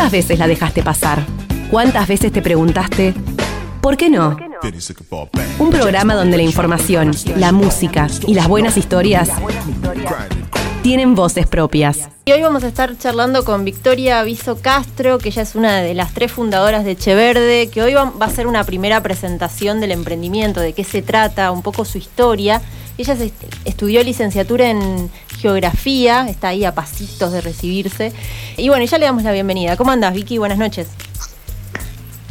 ¿Cuántas veces la dejaste pasar? ¿Cuántas veces te preguntaste, ¿por qué no? Un programa donde la información, la música y las buenas historias tienen voces propias. Y hoy vamos a estar charlando con Victoria Viso Castro, que ella es una de las tres fundadoras de Cheverde, que hoy va a ser una primera presentación del emprendimiento, de qué se trata, un poco su historia. Ella estudió licenciatura en geografía, está ahí a pasitos de recibirse. Y bueno, ya le damos la bienvenida. ¿Cómo andas, Vicky? Buenas noches.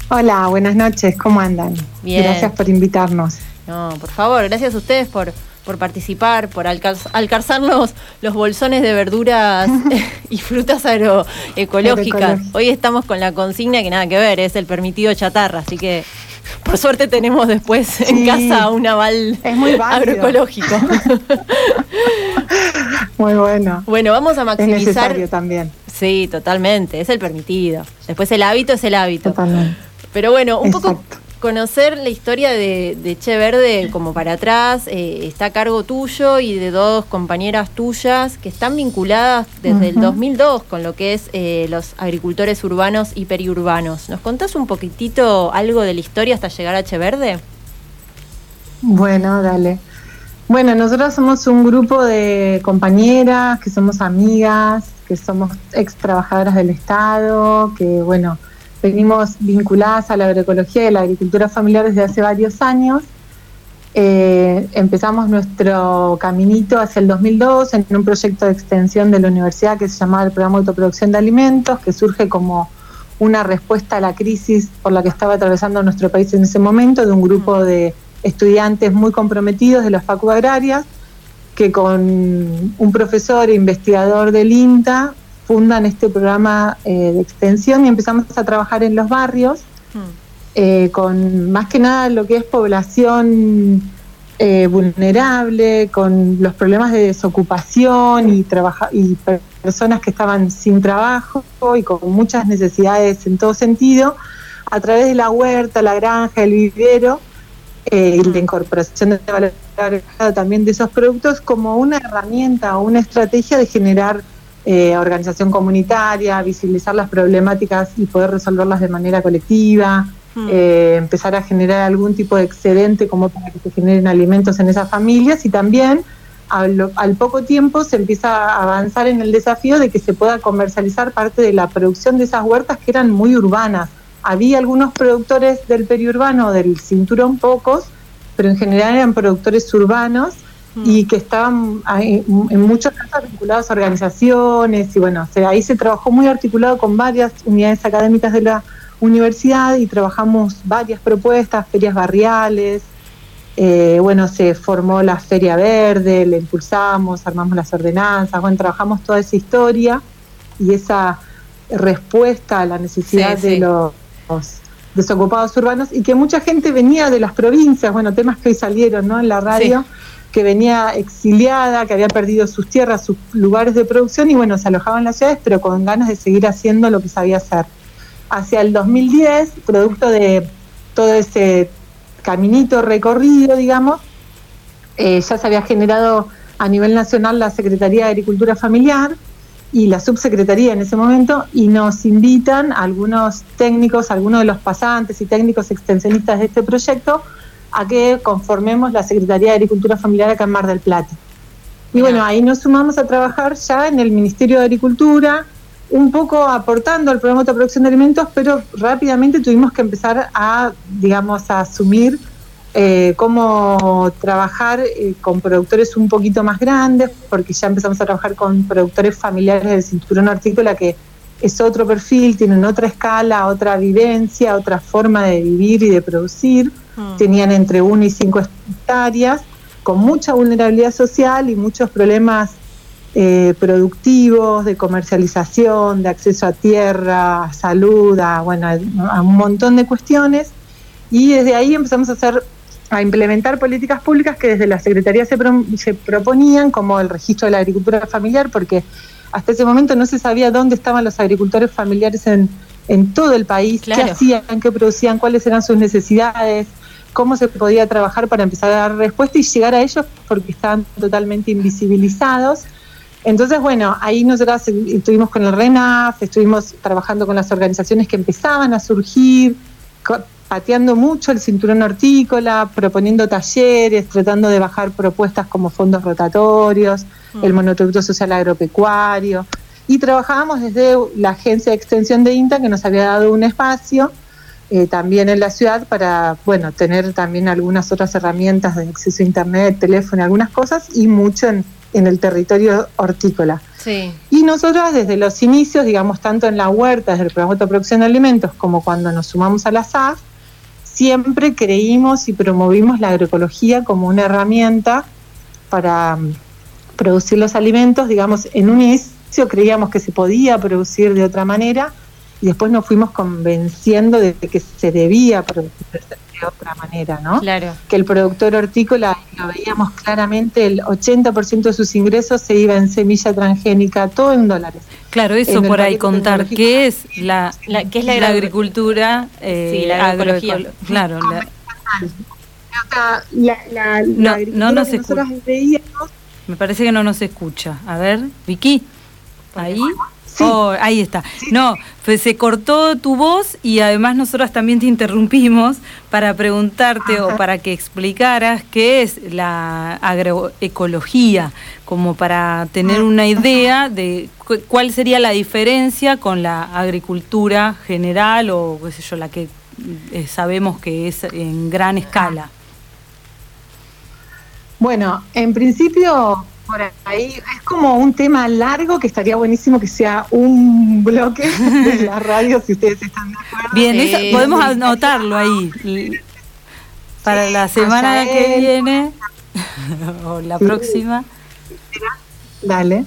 Hola, buenas noches. ¿Cómo andan? Bien. Gracias por invitarnos. No, por favor, gracias a ustedes por, por participar, por alcanzar los, bolsones de verduras y frutas agroecológicas. Hoy estamos con la consigna que nada que ver, es el permitido chatarra, así que por suerte tenemos después en casa un aval agroecológico. Muy bueno. Bueno, vamos a maximizar. Es también. Sí, totalmente, es el permitido. Después el hábito es el hábito. Totalmente. Pero bueno, un poco conocer la historia de, Che Verde como para atrás, eh, está a cargo tuyo y de dos compañeras tuyas que están vinculadas desde el 2002 con lo que es eh, los agricultores urbanos y periurbanos. ¿Nos contás un poquitito algo de la historia hasta llegar a Che Verde? Bueno, dale. Bueno, nosotros somos un grupo de compañeras, que somos amigas, que somos ex trabajadoras del Estado, que bueno, venimos vinculadas a la agroecología y la agricultura familiar desde hace varios años. Eh, empezamos nuestro caminito hacia el 2002 en un proyecto de extensión de la universidad que se llamaba el Programa de Autoproducción de Alimentos, que surge como una respuesta a la crisis por la que estaba atravesando nuestro país en ese momento, de un grupo de estudiantes muy comprometidos de la Facu Agraria, que con un profesor e investigador del INTA fundan este programa eh, de extensión y empezamos a trabajar en los barrios, hmm. eh, con más que nada lo que es población eh, vulnerable, con los problemas de desocupación y, y personas que estaban sin trabajo y con muchas necesidades en todo sentido, a través de la huerta, la granja, el vivero y la incorporación de valor también de esos productos como una herramienta o una estrategia de generar eh, organización comunitaria, visibilizar las problemáticas y poder resolverlas de manera colectiva, hmm. eh, empezar a generar algún tipo de excedente como para que se generen alimentos en esas familias y también al, poco tiempo se empieza a avanzar en el desafío de que se pueda comercializar parte de la producción de esas huertas que eran muy urbanas. Había algunos productores del periurbano, del cinturón, pocos, pero en general eran productores urbanos y que estaban en muchos casos vinculados a organizaciones y bueno, ahí se trabajó muy articulado con varias unidades académicas de la universidad y trabajamos varias propuestas, ferias barriales, eh, bueno, se formó la Feria Verde, le impulsamos, armamos las ordenanzas, bueno, trabajamos toda esa historia y esa respuesta a la necesidad de los desocupados urbanos y que mucha gente venía de las provincias, bueno, temas que hoy salieron ¿no? en la radio que venía exiliada, que había perdido sus tierras, sus lugares de producción y bueno, se alojaba en las ciudades, pero con ganas de seguir haciendo lo que sabía hacer. Hacia el 2010, producto de todo ese caminito recorrido, digamos, eh, ya se había generado a nivel nacional la Secretaría de Agricultura Familiar y la subsecretaría en ese momento y nos invitan algunos técnicos, algunos de los pasantes y técnicos extensionistas de este proyecto a que conformemos la Secretaría de Agricultura Familiar acá en Mar del Plata. Y bueno, ahí nos sumamos a trabajar ya en el Ministerio de Agricultura, un poco aportando al programa de producción de alimentos, pero rápidamente tuvimos que empezar a, digamos, a asumir eh, cómo trabajar eh, con productores un poquito más grandes, porque ya empezamos a trabajar con productores familiares del cinturón hortícola que es otro perfil, tienen otra escala, otra vivencia, otra forma de vivir y de producir. Mm. Tenían entre 1 y 5 hectáreas, con mucha vulnerabilidad social y muchos problemas eh, productivos, de comercialización, de acceso a tierra, a salud, a, bueno, a un montón de cuestiones. Y desde ahí empezamos a hacer a implementar políticas públicas que desde la Secretaría se, se proponían, como el registro de la agricultura familiar, porque hasta ese momento no se sabía dónde estaban los agricultores familiares en, en todo el país, qué hacían, qué producían, cuáles eran sus necesidades, cómo se podía trabajar para empezar a dar respuesta y llegar a ellos porque estaban totalmente invisibilizados. Entonces, bueno, ahí nosotras estuvimos con el RENAF, estuvimos trabajando con las organizaciones que empezaban a surgir, pateando mucho el cinturón hortícola, proponiendo talleres, tratando de bajar propuestas como fondos rotatorios, mm. el monotributo social agropecuario. Y trabajábamos desde la agencia de extensión de INTA que nos había dado un espacio eh, también en la ciudad para, bueno, tener también algunas otras herramientas de acceso a internet, teléfono, algunas cosas y mucho en, el territorio hortícola. Sí. Y nosotros desde los inicios, digamos, tanto en la huerta, desde el programa de producción de alimentos, como cuando nos sumamos a la SAF, siempre creímos y promovimos la agroecología como una herramienta para producir los alimentos, digamos, en un inicio creíamos que se podía producir de otra manera, y después nos fuimos convenciendo de que se debía producir de otra manera, ¿no? Claro. Que el productor hortícola, lo veíamos claramente, el 80% de sus ingresos se iba en semilla transgénica, todo en dólares. Claro, eso por ahí contar, ¿qué es la, ¿qué es la, agricultura? Eh, sí, la agroecología. claro. La, la, no, no nos escucha. Me parece que no nos escucha. A ver, Vicky, ahí. Oh, ahí está. No, pues se cortó tu voz y además nosotras también te interrumpimos para preguntarte o para que explicaras qué es la agroecología, como para tener una idea de cuál sería la diferencia con la agricultura general o qué sé yo, la que eh, sabemos que es en gran escala. Bueno, en principio por ahí es como un tema largo que estaría buenísimo que sea un bloque de la radio, si ustedes están de acuerdo. Bien, podemos anotarlo ahí. Para la semana que viene o la próxima. Dale.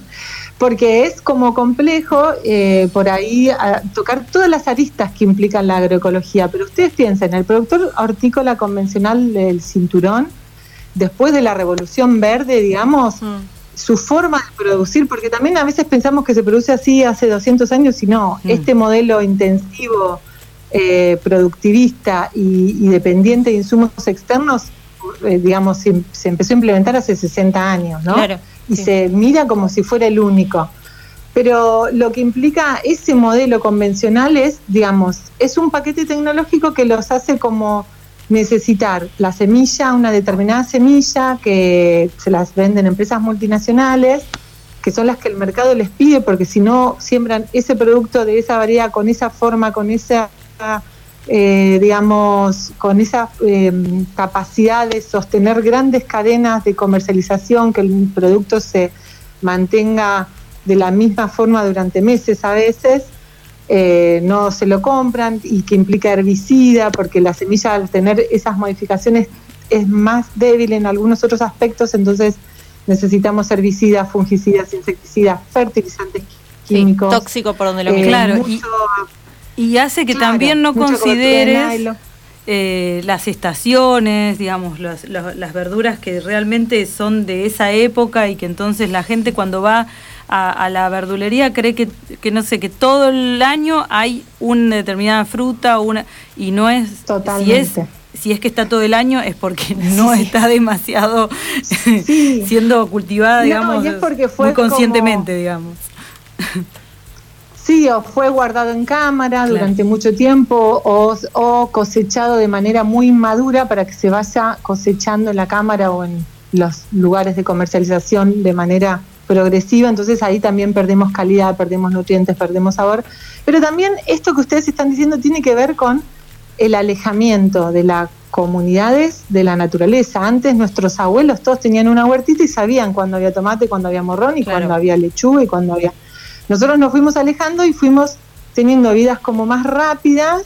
Porque es como complejo eh, por ahí tocar todas las aristas que implican la agroecología. Pero ustedes piensen, el productor hortícola convencional del cinturón, después de la revolución verde, digamos, mm su forma de producir, porque también a veces pensamos que se produce así hace 200 años y no, mm. este modelo intensivo, eh, productivista y, dependiente de insumos externos, eh, digamos, se, empezó a implementar hace 60 años, ¿no? y se mira como si fuera el único. Pero lo que implica ese modelo convencional es, digamos, es un paquete tecnológico que los hace como necesitar la semilla, una determinada semilla que se las venden empresas multinacionales, que son las que el mercado les pide, porque si no siembran ese producto de esa variedad, con esa forma, con esa, eh, digamos, con esa em, capacidad de sostener grandes cadenas de comercialización, que el producto se mantenga de la misma forma durante meses a veces, eh, no se lo compran y que implica herbicida, porque la semilla al tener esas modificaciones es más débil en algunos otros aspectos, entonces necesitamos herbicidas, fungicidas, insecticidas, fertilizantes químicos. tóxico por donde lo eh, Claro, y, hace que también no consideres eh, las estaciones, digamos, las verduras que realmente son de esa época y que entonces la gente cuando va a, la verdulería cree que, que, no sé, que todo el año hay una determinada fruta una y no es... Totalmente. Si es, que está todo el año es porque no está demasiado siendo cultivada, digamos, muy conscientemente, digamos. Sí, o fue guardado en cámara durante mucho tiempo o, o, cosechado de manera muy madura para que se vaya cosechando en la cámara o en los lugares de comercialización de manera progresiva, entonces ahí también perdemos calidad, perdemos nutrientes, perdemos sabor. Pero también esto que ustedes están diciendo tiene que ver con el alejamiento de las comunidades de la naturaleza. Antes nuestros abuelos todos tenían una huertita y sabían cuándo había tomate, cuándo había morrón y cuándo había lechuga y cuándo había... Nosotros nos fuimos alejando y fuimos teniendo vidas como más rápidas,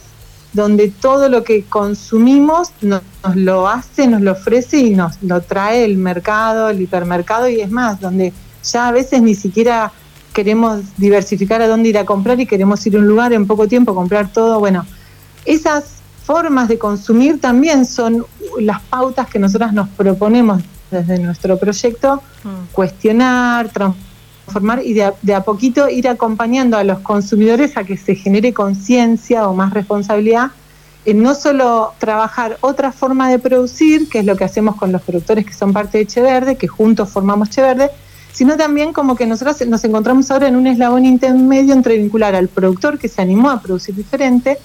donde todo lo que consumimos nos, nos lo hace, nos lo ofrece y nos lo trae el mercado, el hipermercado y es más, donde ya a veces ni siquiera queremos diversificar a dónde ir a comprar y queremos ir a un lugar en poco tiempo, comprar todo. Bueno, esas formas de consumir también son las pautas que nosotras nos proponemos desde nuestro proyecto, mm. cuestionar, transformar y de a, de a, poquito ir acompañando a los consumidores a que se genere conciencia o más responsabilidad en no solo trabajar otra forma de producir, que es lo que hacemos con los productores que son parte de Cheverde, que juntos formamos Cheverde, sino también como que nosotros nos encontramos ahora en un eslabón intermedio entre vincular al productor que se animó a producir diferente,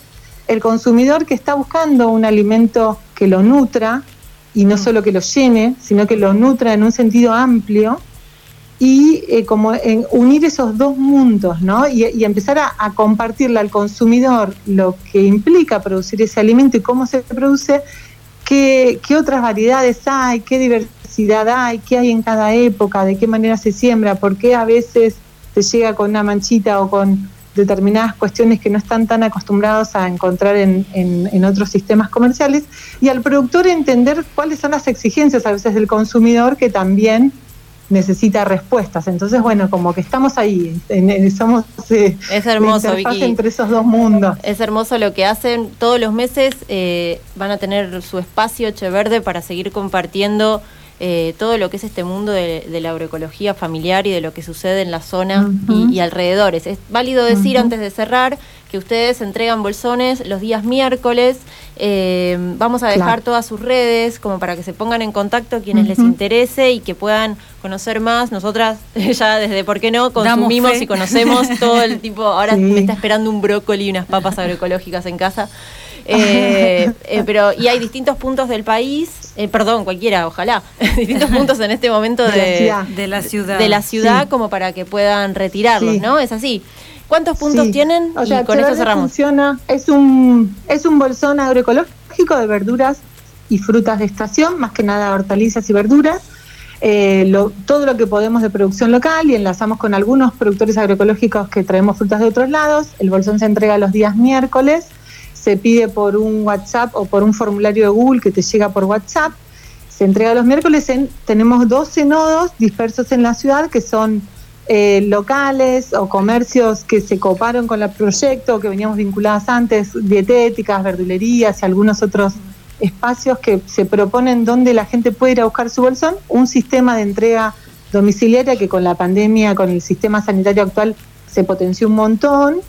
el consumidor que está buscando un alimento que lo nutra y no mm. solo que lo llene, sino que lo nutra en un sentido amplio y eh, como en unir esos dos mundos, ¿no? Y, empezar a, compartirle al consumidor lo que implica producir ese alimento y cómo se produce, qué, qué otras variedades hay, qué diversidad hay, qué hay en cada época, de qué manera se siembra, por qué a veces se llega con una manchita o con determinadas cuestiones que no están tan acostumbrados a encontrar en, en, otros sistemas comerciales y al productor entender cuáles son las exigencias a veces del consumidor que también necesita respuestas. Entonces, bueno, como que estamos ahí, somos eh, es hermoso, Vicky. entre esos dos mundos. Es hermoso lo que hacen. Todos los meses eh, van a tener su espacio Che Verde para seguir compartiendo eh, todo lo que es este mundo de, la agroecología familiar y de lo que sucede en la zona y, alrededores. Es válido decir antes de cerrar que ustedes entregan bolsones los días miércoles. Eh, vamos a dejar todas sus redes como para que se pongan en contacto quienes les interese y que puedan conocer más. Nosotras ya desde por qué no consumimos y conocemos todo el tipo. Ahora me está esperando un brócoli y unas papas agroecológicas en casa. Eh, eh, pero y hay distintos puntos del país, eh, perdón, cualquiera, ojalá, distintos puntos en este momento de, la ciudad, de la ciudad, como para que puedan retirarlos, ¿no? Es así. ¿Cuántos puntos tienen? y con eso cerramos. Funciona, es un es un bolsón agroecológico de verduras y frutas de estación, más que nada hortalizas y verduras. todo lo que podemos de producción local y enlazamos con algunos productores agroecológicos que traemos frutas de otros lados. El bolsón se entrega los días miércoles se pide por un WhatsApp o por un formulario de Google que te llega por WhatsApp. Se entrega los miércoles. En, tenemos 12 nodos dispersos en la ciudad que son eh, locales o comercios que se coparon con el proyecto, que veníamos vinculadas antes, dietéticas, verdulerías y algunos otros espacios que se proponen donde la gente puede ir a buscar su bolsón, un sistema de entrega domiciliaria que con la pandemia, con el sistema sanitario actual, se potenció un montón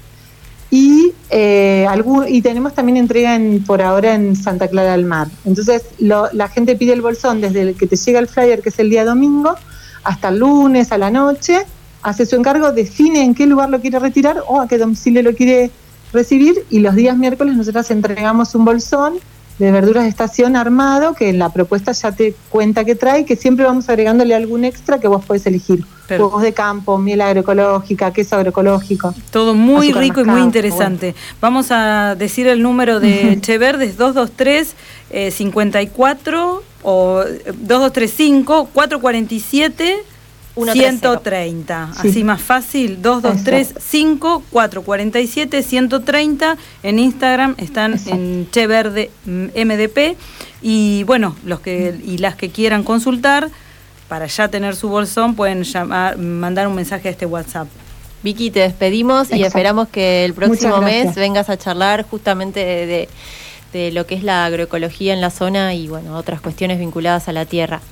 y, eh, y tenemos también entrega en, por ahora en Santa Clara del Mar. Entonces la gente pide el bolsón desde que te llega el flyer, que es el día domingo, hasta el lunes a la noche, hace su encargo, define en qué lugar lo quiere retirar o a qué domicilio lo quiere recibir y los días miércoles nosotros entregamos un bolsón de verduras de estación armado, que en la propuesta ya te cuenta que trae, que siempre vamos agregándole algún extra que vos podés elegir. Huevos de campo, miel agroecológica, queso agroecológico. Todo muy rico y muy interesante. Vamos a decir el número de Cheverdes 223 eh, 54 o 2235 447 130, así más fácil, 223 5 447 130 en Instagram están en Che Verde MDP y bueno, los que y las que quieran consultar para ya tener su bolsón pueden llamar mandar un mensaje a este WhatsApp. Vicky, te despedimos y esperamos que el próximo mes vengas a charlar justamente de, de lo que es la agroecología en la zona y bueno, otras cuestiones vinculadas a la tierra.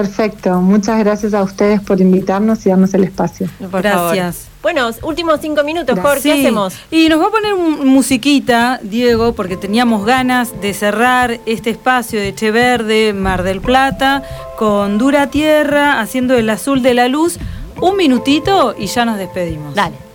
Perfecto, muchas gracias a ustedes por invitarnos y darnos el espacio. gracias. Bueno, últimos cinco minutos, Jorge, ¿qué hacemos? Y nos va a poner musiquita, Diego, porque teníamos ganas de cerrar este espacio de Che Verde, Mar del Plata, con Dura Tierra, haciendo el azul de la luz. Un minutito y ya nos despedimos. Dale.